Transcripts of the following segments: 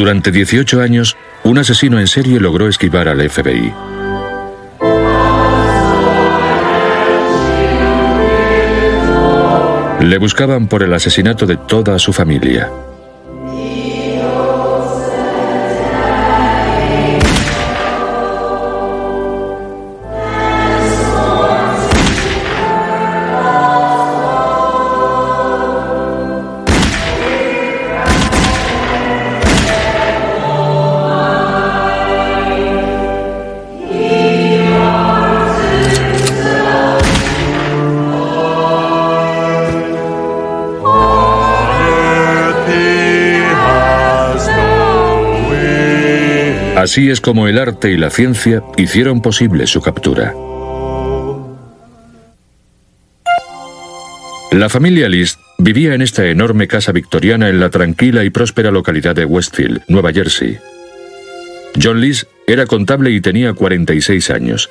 Durante 18 años, un asesino en serie logró esquivar al FBI. Le buscaban por el asesinato de toda su familia. Así es como el arte y la ciencia hicieron posible su captura. La familia List vivía en esta enorme casa victoriana en la tranquila y próspera localidad de Westfield, Nueva Jersey. John List era contable y tenía 46 años.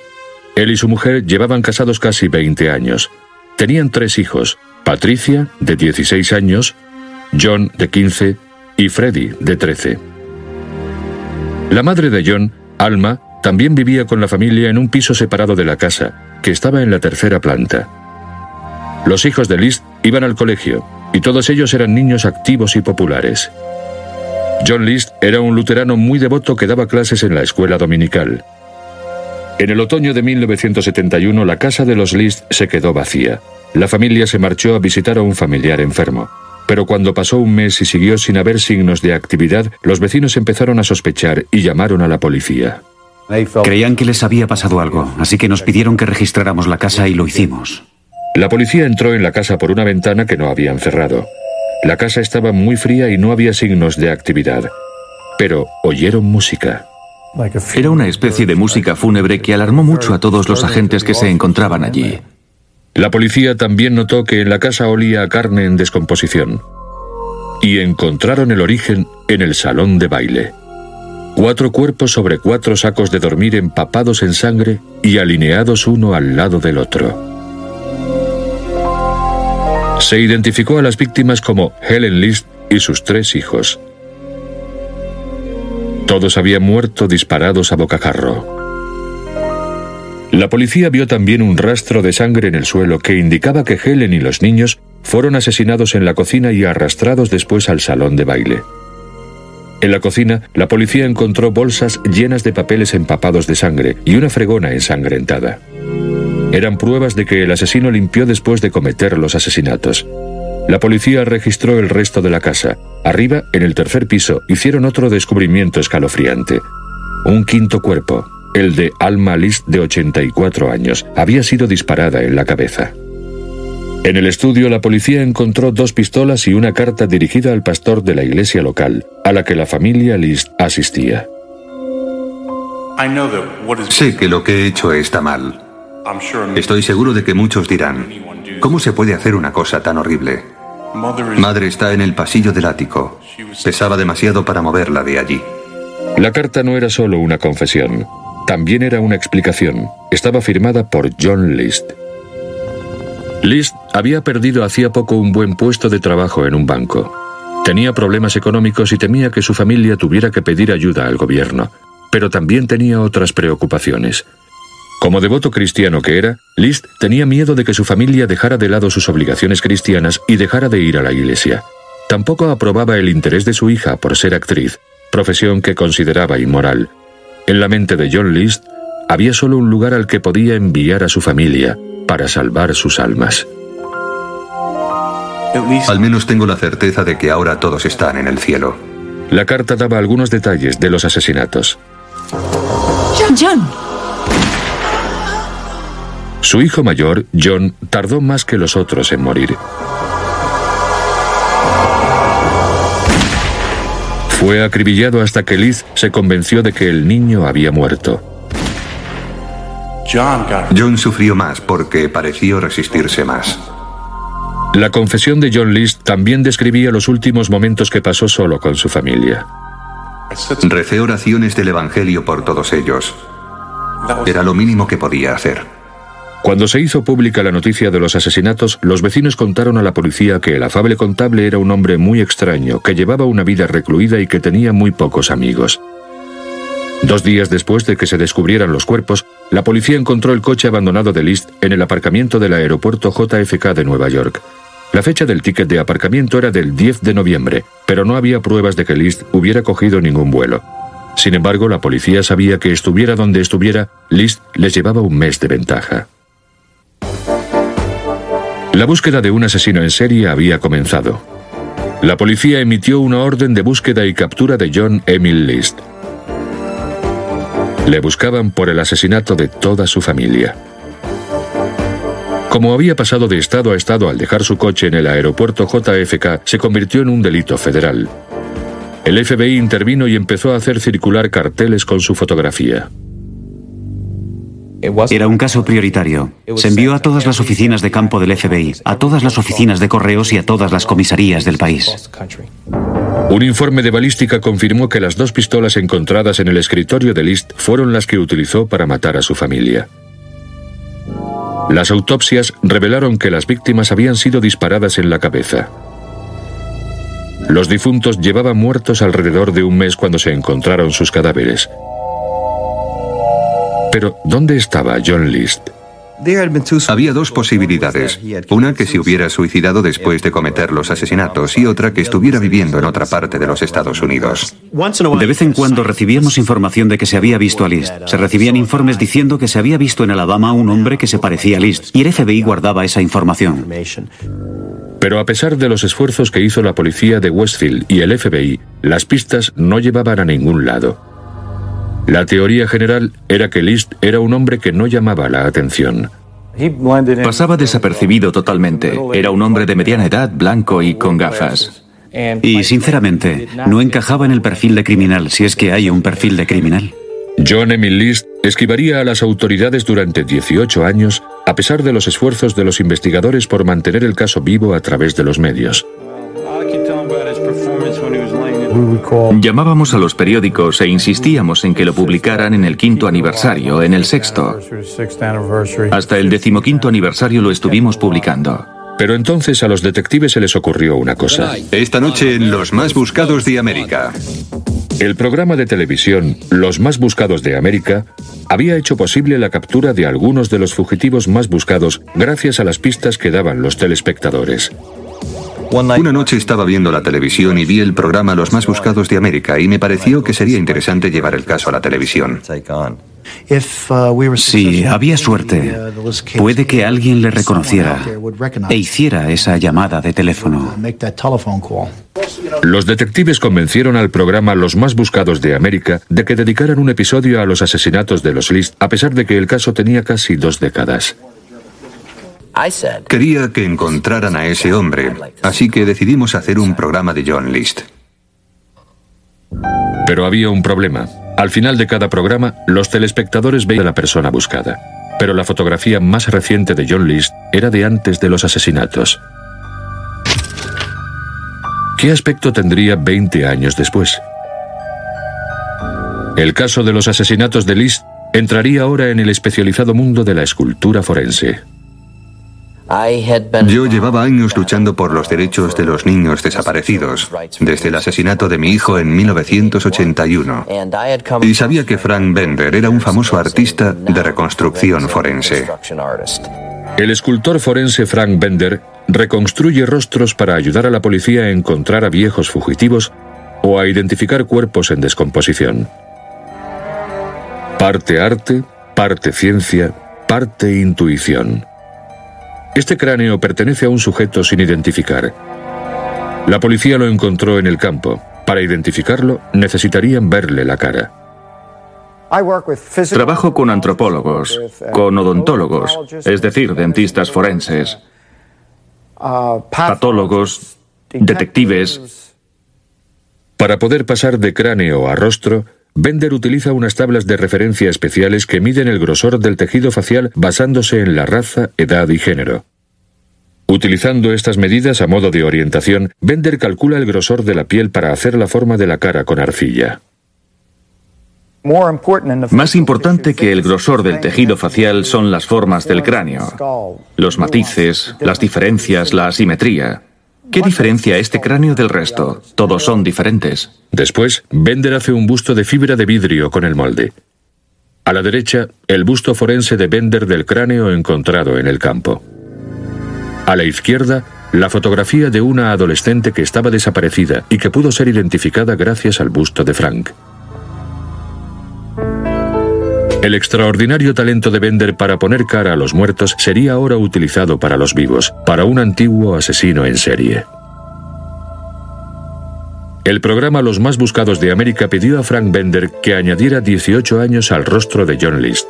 Él y su mujer llevaban casados casi 20 años. Tenían tres hijos, Patricia, de 16 años, John, de 15, y Freddie, de 13. La madre de John, Alma, también vivía con la familia en un piso separado de la casa, que estaba en la tercera planta. Los hijos de List iban al colegio, y todos ellos eran niños activos y populares. John List era un luterano muy devoto que daba clases en la escuela dominical. En el otoño de 1971 la casa de los List se quedó vacía. La familia se marchó a visitar a un familiar enfermo pero cuando pasó un mes y siguió sin haber signos de actividad, los vecinos empezaron a sospechar y llamaron a la policía. Creían que les había pasado algo, así que nos pidieron que registráramos la casa y lo hicimos. La policía entró en la casa por una ventana que no habían cerrado. La casa estaba muy fría y no había signos de actividad. Pero oyeron música. Era una especie de música fúnebre que alarmó mucho a todos los agentes que se encontraban allí. La policía también notó que en la casa olía a carne en descomposición. Y encontraron el origen en el salón de baile. Cuatro cuerpos sobre cuatro sacos de dormir empapados en sangre y alineados uno al lado del otro. Se identificó a las víctimas como Helen List y sus tres hijos. Todos habían muerto disparados a bocajarro. La policía vio también un rastro de sangre en el suelo que indicaba que Helen y los niños fueron asesinados en la cocina y arrastrados después al salón de baile. En la cocina, la policía encontró bolsas llenas de papeles empapados de sangre y una fregona ensangrentada. Eran pruebas de que el asesino limpió después de cometer los asesinatos. La policía registró el resto de la casa. Arriba, en el tercer piso, hicieron otro descubrimiento escalofriante. Un quinto cuerpo, el de Alma List, de 84 años, había sido disparada en la cabeza. En el estudio la policía encontró dos pistolas y una carta dirigida al pastor de la iglesia local, a la que la familia List asistía. Sé que lo que he hecho está mal. Estoy seguro de que muchos dirán, ¿cómo se puede hacer una cosa tan horrible? Madre está en el pasillo del ático. Pesaba demasiado para moverla de allí. La carta no era solo una confesión. También era una explicación. Estaba firmada por John List. List había perdido hacía poco un buen puesto de trabajo en un banco. Tenía problemas económicos y temía que su familia tuviera que pedir ayuda al gobierno, pero también tenía otras preocupaciones. Como devoto cristiano que era, List tenía miedo de que su familia dejara de lado sus obligaciones cristianas y dejara de ir a la iglesia. Tampoco aprobaba el interés de su hija por ser actriz, profesión que consideraba inmoral. En la mente de John List había solo un lugar al que podía enviar a su familia para salvar sus almas. Al menos tengo la certeza de que ahora todos están en el cielo. La carta daba algunos detalles de los asesinatos. John. Su hijo mayor, John, tardó más que los otros en morir. Fue acribillado hasta que Liz se convenció de que el niño había muerto. John sufrió más porque pareció resistirse más. La confesión de John List también describía los últimos momentos que pasó solo con su familia. Recé oraciones del Evangelio por todos ellos. Era lo mínimo que podía hacer. Cuando se hizo pública la noticia de los asesinatos, los vecinos contaron a la policía que el afable contable era un hombre muy extraño, que llevaba una vida recluida y que tenía muy pocos amigos. Dos días después de que se descubrieran los cuerpos, la policía encontró el coche abandonado de List en el aparcamiento del aeropuerto JFK de Nueva York. La fecha del ticket de aparcamiento era del 10 de noviembre, pero no había pruebas de que List hubiera cogido ningún vuelo. Sin embargo, la policía sabía que estuviera donde estuviera, List les llevaba un mes de ventaja. La búsqueda de un asesino en serie había comenzado. La policía emitió una orden de búsqueda y captura de John Emil List. Le buscaban por el asesinato de toda su familia. Como había pasado de estado a estado al dejar su coche en el aeropuerto JFK, se convirtió en un delito federal. El FBI intervino y empezó a hacer circular carteles con su fotografía. Era un caso prioritario. Se envió a todas las oficinas de campo del FBI, a todas las oficinas de correos y a todas las comisarías del país. Un informe de balística confirmó que las dos pistolas encontradas en el escritorio de List fueron las que utilizó para matar a su familia. Las autopsias revelaron que las víctimas habían sido disparadas en la cabeza. Los difuntos llevaban muertos alrededor de un mes cuando se encontraron sus cadáveres. Pero, ¿dónde estaba John List? Había dos posibilidades. Una que se hubiera suicidado después de cometer los asesinatos y otra que estuviera viviendo en otra parte de los Estados Unidos. De vez en cuando recibíamos información de que se había visto a List. Se recibían informes diciendo que se había visto en Alabama un hombre que se parecía a List y el FBI guardaba esa información. Pero a pesar de los esfuerzos que hizo la policía de Westfield y el FBI, las pistas no llevaban a ningún lado. La teoría general era que List era un hombre que no llamaba la atención. Pasaba desapercibido totalmente. Era un hombre de mediana edad, blanco y con gafas. Y sinceramente, no encajaba en el perfil de criminal, si es que hay un perfil de criminal. John Emil List esquivaría a las autoridades durante 18 años a pesar de los esfuerzos de los investigadores por mantener el caso vivo a través de los medios. Llamábamos a los periódicos e insistíamos en que lo publicaran en el quinto aniversario, en el sexto. Hasta el decimoquinto aniversario lo estuvimos publicando. Pero entonces a los detectives se les ocurrió una cosa. Esta noche en Los Más Buscados de América. El programa de televisión Los Más Buscados de América había hecho posible la captura de algunos de los fugitivos más buscados gracias a las pistas que daban los telespectadores. Una noche estaba viendo la televisión y vi el programa Los más buscados de América y me pareció que sería interesante llevar el caso a la televisión. Si había suerte, puede que alguien le reconociera e hiciera esa llamada de teléfono. Los detectives convencieron al programa Los más buscados de América de que dedicaran un episodio a los asesinatos de los List, a pesar de que el caso tenía casi dos décadas. Quería que encontraran a ese hombre, así que decidimos hacer un programa de John List. Pero había un problema. Al final de cada programa, los telespectadores veían a la persona buscada. Pero la fotografía más reciente de John List era de antes de los asesinatos. ¿Qué aspecto tendría 20 años después? El caso de los asesinatos de List entraría ahora en el especializado mundo de la escultura forense. Yo llevaba años luchando por los derechos de los niños desaparecidos, desde el asesinato de mi hijo en 1981. Y sabía que Frank Bender era un famoso artista de reconstrucción forense. El escultor forense Frank Bender reconstruye rostros para ayudar a la policía a encontrar a viejos fugitivos o a identificar cuerpos en descomposición. Parte arte, parte ciencia, parte intuición. Este cráneo pertenece a un sujeto sin identificar. La policía lo encontró en el campo. Para identificarlo, necesitarían verle la cara. Trabajo con antropólogos, con odontólogos, es decir, dentistas forenses, patólogos, detectives. Para poder pasar de cráneo a rostro, Bender utiliza unas tablas de referencia especiales que miden el grosor del tejido facial basándose en la raza, edad y género. Utilizando estas medidas a modo de orientación, Bender calcula el grosor de la piel para hacer la forma de la cara con arcilla. Más importante que el grosor del tejido facial son las formas del cráneo, los matices, las diferencias, la asimetría. ¿Qué diferencia este cráneo del resto? Todos son diferentes. Después, Bender hace un busto de fibra de vidrio con el molde. A la derecha, el busto forense de Bender del cráneo encontrado en el campo. A la izquierda, la fotografía de una adolescente que estaba desaparecida y que pudo ser identificada gracias al busto de Frank. El extraordinario talento de Bender para poner cara a los muertos sería ahora utilizado para los vivos, para un antiguo asesino en serie. El programa Los más buscados de América pidió a Frank Bender que añadiera 18 años al rostro de John List.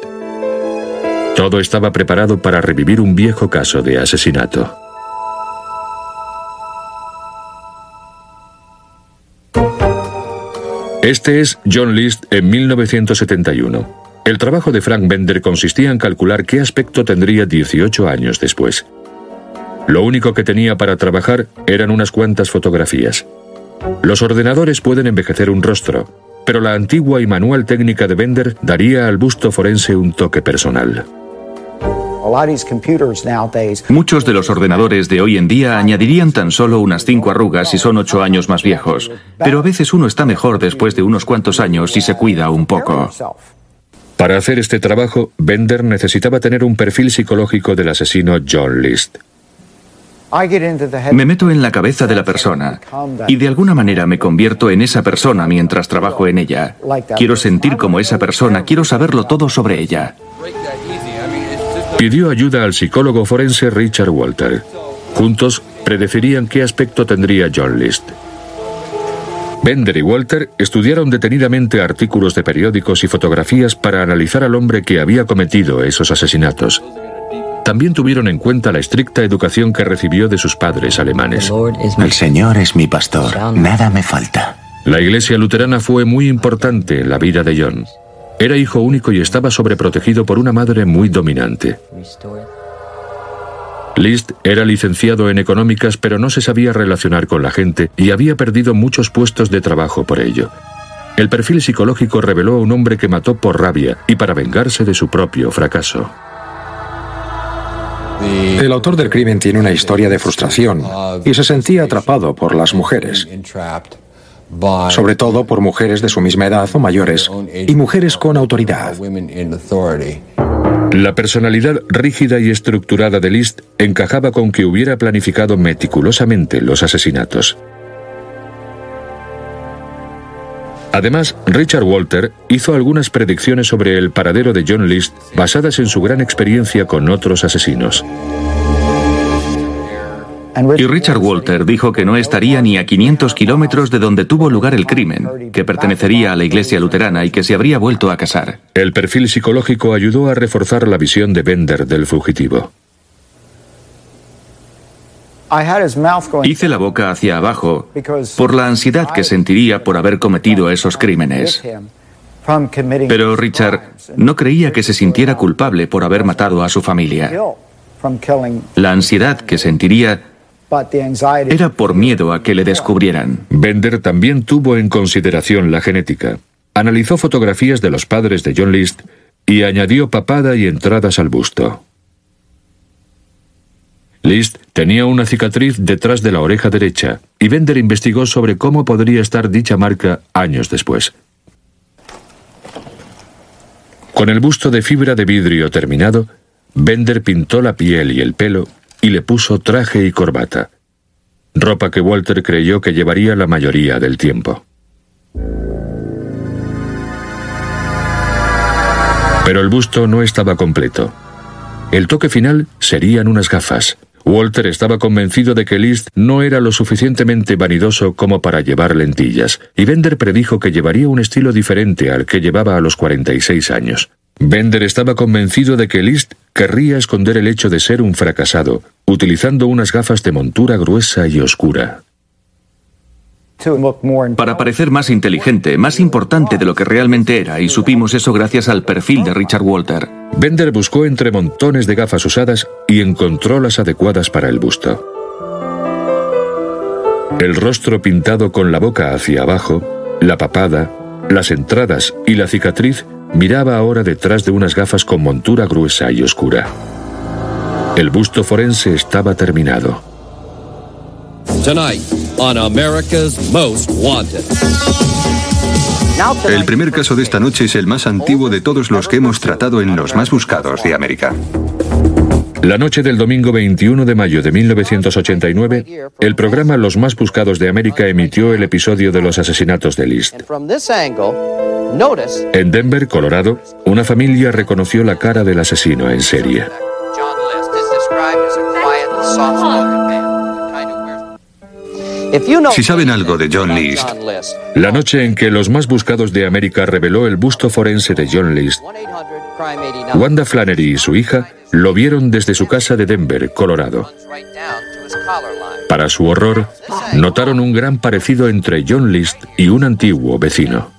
Todo estaba preparado para revivir un viejo caso de asesinato. Este es John List en 1971. El trabajo de Frank Bender consistía en calcular qué aspecto tendría 18 años después. Lo único que tenía para trabajar eran unas cuantas fotografías. Los ordenadores pueden envejecer un rostro, pero la antigua y manual técnica de Bender daría al busto forense un toque personal. Muchos de los ordenadores de hoy en día añadirían tan solo unas cinco arrugas si son ocho años más viejos, pero a veces uno está mejor después de unos cuantos años si se cuida un poco. Para hacer este trabajo, Bender necesitaba tener un perfil psicológico del asesino John List. Me meto en la cabeza de la persona y de alguna manera me convierto en esa persona mientras trabajo en ella. Quiero sentir como esa persona, quiero saberlo todo sobre ella. Pidió ayuda al psicólogo forense Richard Walter. Juntos predecirían qué aspecto tendría John List. Bender y Walter estudiaron detenidamente artículos de periódicos y fotografías para analizar al hombre que había cometido esos asesinatos. También tuvieron en cuenta la estricta educación que recibió de sus padres alemanes. El Señor es mi pastor, nada me falta. La iglesia luterana fue muy importante en la vida de John. Era hijo único y estaba sobreprotegido por una madre muy dominante. List era licenciado en económicas pero no se sabía relacionar con la gente y había perdido muchos puestos de trabajo por ello. El perfil psicológico reveló a un hombre que mató por rabia y para vengarse de su propio fracaso. El autor del crimen tiene una historia de frustración y se sentía atrapado por las mujeres, sobre todo por mujeres de su misma edad o mayores y mujeres con autoridad. La personalidad rígida y estructurada de List encajaba con que hubiera planificado meticulosamente los asesinatos. Además, Richard Walter hizo algunas predicciones sobre el paradero de John List basadas en su gran experiencia con otros asesinos. Y Richard Walter dijo que no estaría ni a 500 kilómetros de donde tuvo lugar el crimen, que pertenecería a la iglesia luterana y que se habría vuelto a casar. El perfil psicológico ayudó a reforzar la visión de Bender del fugitivo. Hice la boca hacia abajo por la ansiedad que sentiría por haber cometido esos crímenes. Pero Richard no creía que se sintiera culpable por haber matado a su familia. La ansiedad que sentiría era por miedo a que le descubrieran. Bender también tuvo en consideración la genética. Analizó fotografías de los padres de John List y añadió papada y entradas al busto. List tenía una cicatriz detrás de la oreja derecha y Bender investigó sobre cómo podría estar dicha marca años después. Con el busto de fibra de vidrio terminado, Bender pintó la piel y el pelo y le puso traje y corbata, ropa que Walter creyó que llevaría la mayoría del tiempo. Pero el busto no estaba completo. El toque final serían unas gafas. Walter estaba convencido de que List no era lo suficientemente vanidoso como para llevar lentillas, y Bender predijo que llevaría un estilo diferente al que llevaba a los 46 años. Bender estaba convencido de que List querría esconder el hecho de ser un fracasado, utilizando unas gafas de montura gruesa y oscura. Para parecer más inteligente, más importante de lo que realmente era, y supimos eso gracias al perfil de Richard Walter. Bender buscó entre montones de gafas usadas y encontró las adecuadas para el busto. El rostro pintado con la boca hacia abajo, la papada, las entradas y la cicatriz, miraba ahora detrás de unas gafas con montura gruesa y oscura. El busto forense estaba terminado. El primer caso de esta noche es el más antiguo de todos los que hemos tratado en los más buscados de América. La noche del domingo 21 de mayo de 1989, el programa Los más buscados de América emitió el episodio de los asesinatos de List. En Denver, Colorado, una familia reconoció la cara del asesino en serie. Si saben algo de John List, la noche en que los más buscados de América reveló el busto forense de John List, Wanda Flannery y su hija lo vieron desde su casa de Denver, Colorado. Para su horror, notaron un gran parecido entre John List y un antiguo vecino.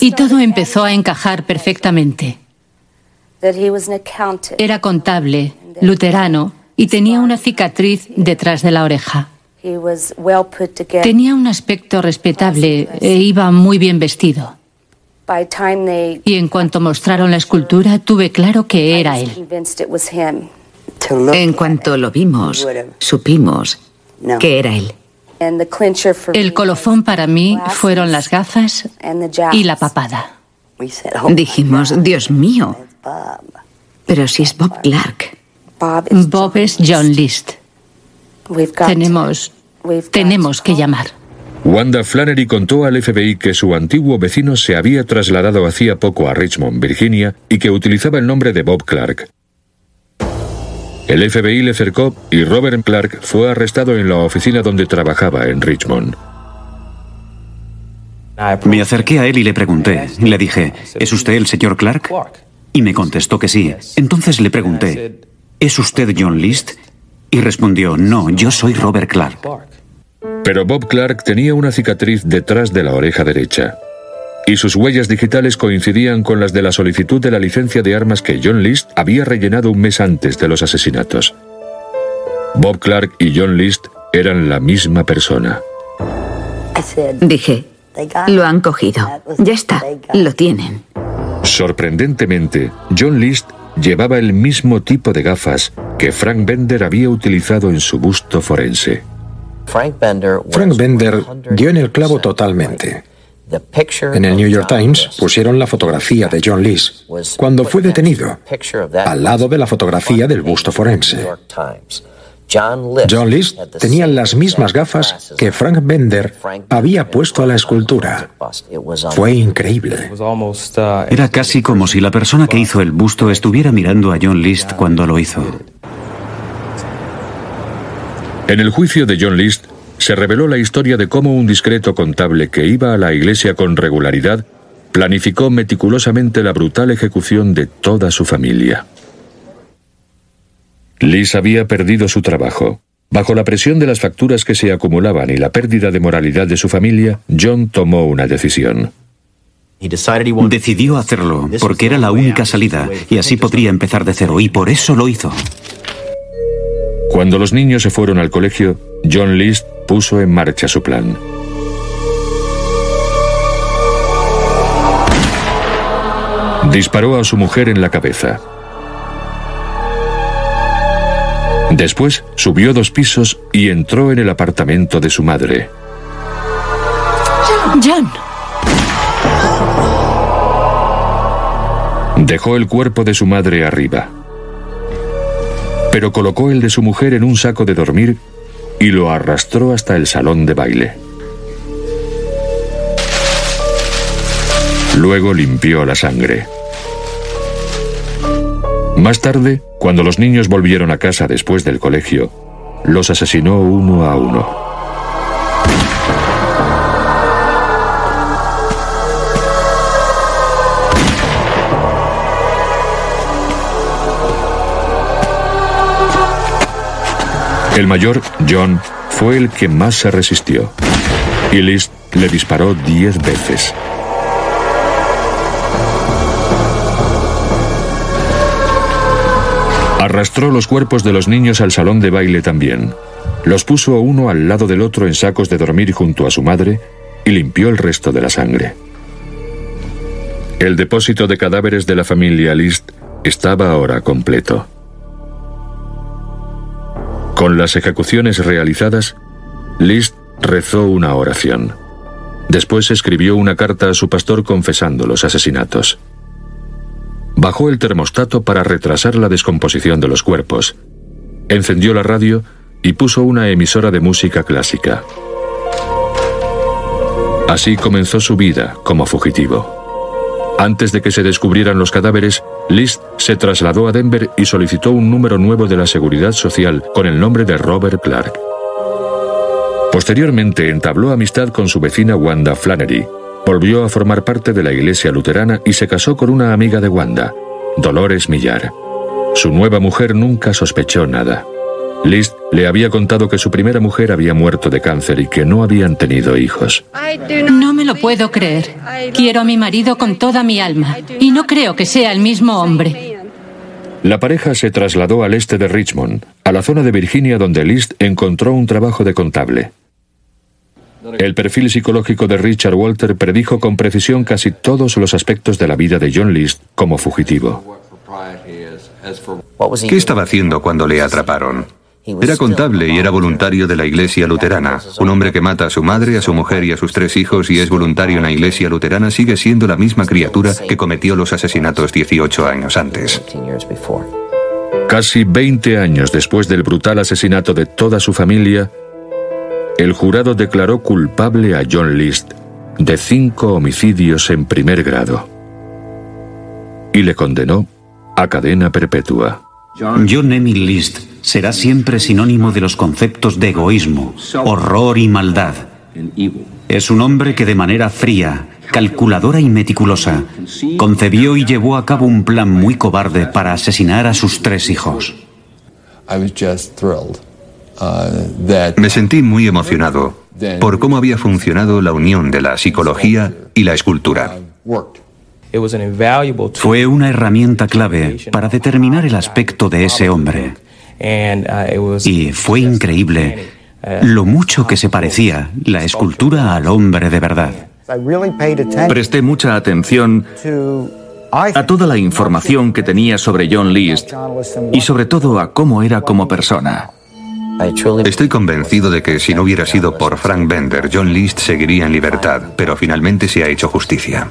Y todo empezó a encajar perfectamente. Era contable, luterano, y tenía una cicatriz detrás de la oreja. Tenía un aspecto respetable e iba muy bien vestido. Y en cuanto mostraron la escultura, tuve claro que era él. En cuanto lo vimos, supimos que era él. El colofón para mí fueron las gafas y la papada. Dijimos, Dios mío, pero si es Bob Clark. Bob es John List. Tenemos, tenemos que llamar. Wanda Flannery contó al FBI que su antiguo vecino se había trasladado hacía poco a Richmond, Virginia, y que utilizaba el nombre de Bob Clark. El FBI le cercó y Robert Clark fue arrestado en la oficina donde trabajaba en Richmond. Me acerqué a él y le pregunté. Le dije, ¿es usted el señor Clark? Y me contestó que sí. Entonces le pregunté, ¿es usted John List? Y respondió, no, yo soy Robert Clark. Pero Bob Clark tenía una cicatriz detrás de la oreja derecha. Y sus huellas digitales coincidían con las de la solicitud de la licencia de armas que John List había rellenado un mes antes de los asesinatos. Bob Clark y John List eran la misma persona. Dije, lo han cogido. Ya está, lo tienen. Sorprendentemente, John List llevaba el mismo tipo de gafas que Frank Bender había utilizado en su busto forense. Frank Bender dio en el clavo totalmente. En el New York Times pusieron la fotografía de John Lees cuando fue detenido, al lado de la fotografía del busto forense. John Lees tenía las mismas gafas que Frank Bender había puesto a la escultura. Fue increíble. Era casi como si la persona que hizo el busto estuviera mirando a John List cuando lo hizo. En el juicio de John List se reveló la historia de cómo un discreto contable que iba a la iglesia con regularidad planificó meticulosamente la brutal ejecución de toda su familia. List había perdido su trabajo. Bajo la presión de las facturas que se acumulaban y la pérdida de moralidad de su familia, John tomó una decisión. Decidió hacerlo porque era la única salida y así podría empezar de cero y por eso lo hizo. Cuando los niños se fueron al colegio, John List puso en marcha su plan. Disparó a su mujer en la cabeza. Después subió dos pisos y entró en el apartamento de su madre. John. Dejó el cuerpo de su madre arriba pero colocó el de su mujer en un saco de dormir y lo arrastró hasta el salón de baile. Luego limpió la sangre. Más tarde, cuando los niños volvieron a casa después del colegio, los asesinó uno a uno. El mayor, John, fue el que más se resistió. Y List le disparó diez veces. Arrastró los cuerpos de los niños al salón de baile también. Los puso uno al lado del otro en sacos de dormir junto a su madre y limpió el resto de la sangre. El depósito de cadáveres de la familia List estaba ahora completo. Con las ejecuciones realizadas, List rezó una oración. Después escribió una carta a su pastor confesando los asesinatos. Bajó el termostato para retrasar la descomposición de los cuerpos. Encendió la radio y puso una emisora de música clásica. Así comenzó su vida como fugitivo. Antes de que se descubrieran los cadáveres, List se trasladó a Denver y solicitó un número nuevo de la Seguridad Social con el nombre de Robert Clark. Posteriormente entabló amistad con su vecina Wanda Flannery. Volvió a formar parte de la iglesia luterana y se casó con una amiga de Wanda, Dolores Millar. Su nueva mujer nunca sospechó nada. List le había contado que su primera mujer había muerto de cáncer y que no habían tenido hijos. No me lo puedo creer. Quiero a mi marido con toda mi alma y no creo que sea el mismo hombre. La pareja se trasladó al este de Richmond, a la zona de Virginia donde List encontró un trabajo de contable. El perfil psicológico de Richard Walter predijo con precisión casi todos los aspectos de la vida de John List como fugitivo. ¿Qué estaba haciendo cuando le atraparon? Era contable y era voluntario de la iglesia luterana. Un hombre que mata a su madre, a su mujer y a sus tres hijos y es voluntario en la iglesia luterana sigue siendo la misma criatura que cometió los asesinatos 18 años antes. Casi 20 años después del brutal asesinato de toda su familia, el jurado declaró culpable a John List de cinco homicidios en primer grado y le condenó a cadena perpetua. John Emil List será siempre sinónimo de los conceptos de egoísmo, horror y maldad. Es un hombre que de manera fría, calculadora y meticulosa, concebió y llevó a cabo un plan muy cobarde para asesinar a sus tres hijos. Me sentí muy emocionado por cómo había funcionado la unión de la psicología y la escultura. Fue una herramienta clave para determinar el aspecto de ese hombre. Uh, y fue increíble uh, lo mucho que se parecía la escultura al hombre de verdad. Presté mucha atención a toda la información que tenía sobre John List y sobre todo a cómo era como persona. Estoy convencido de que si no hubiera sido por Frank Bender, John List seguiría en libertad, pero finalmente se ha hecho justicia.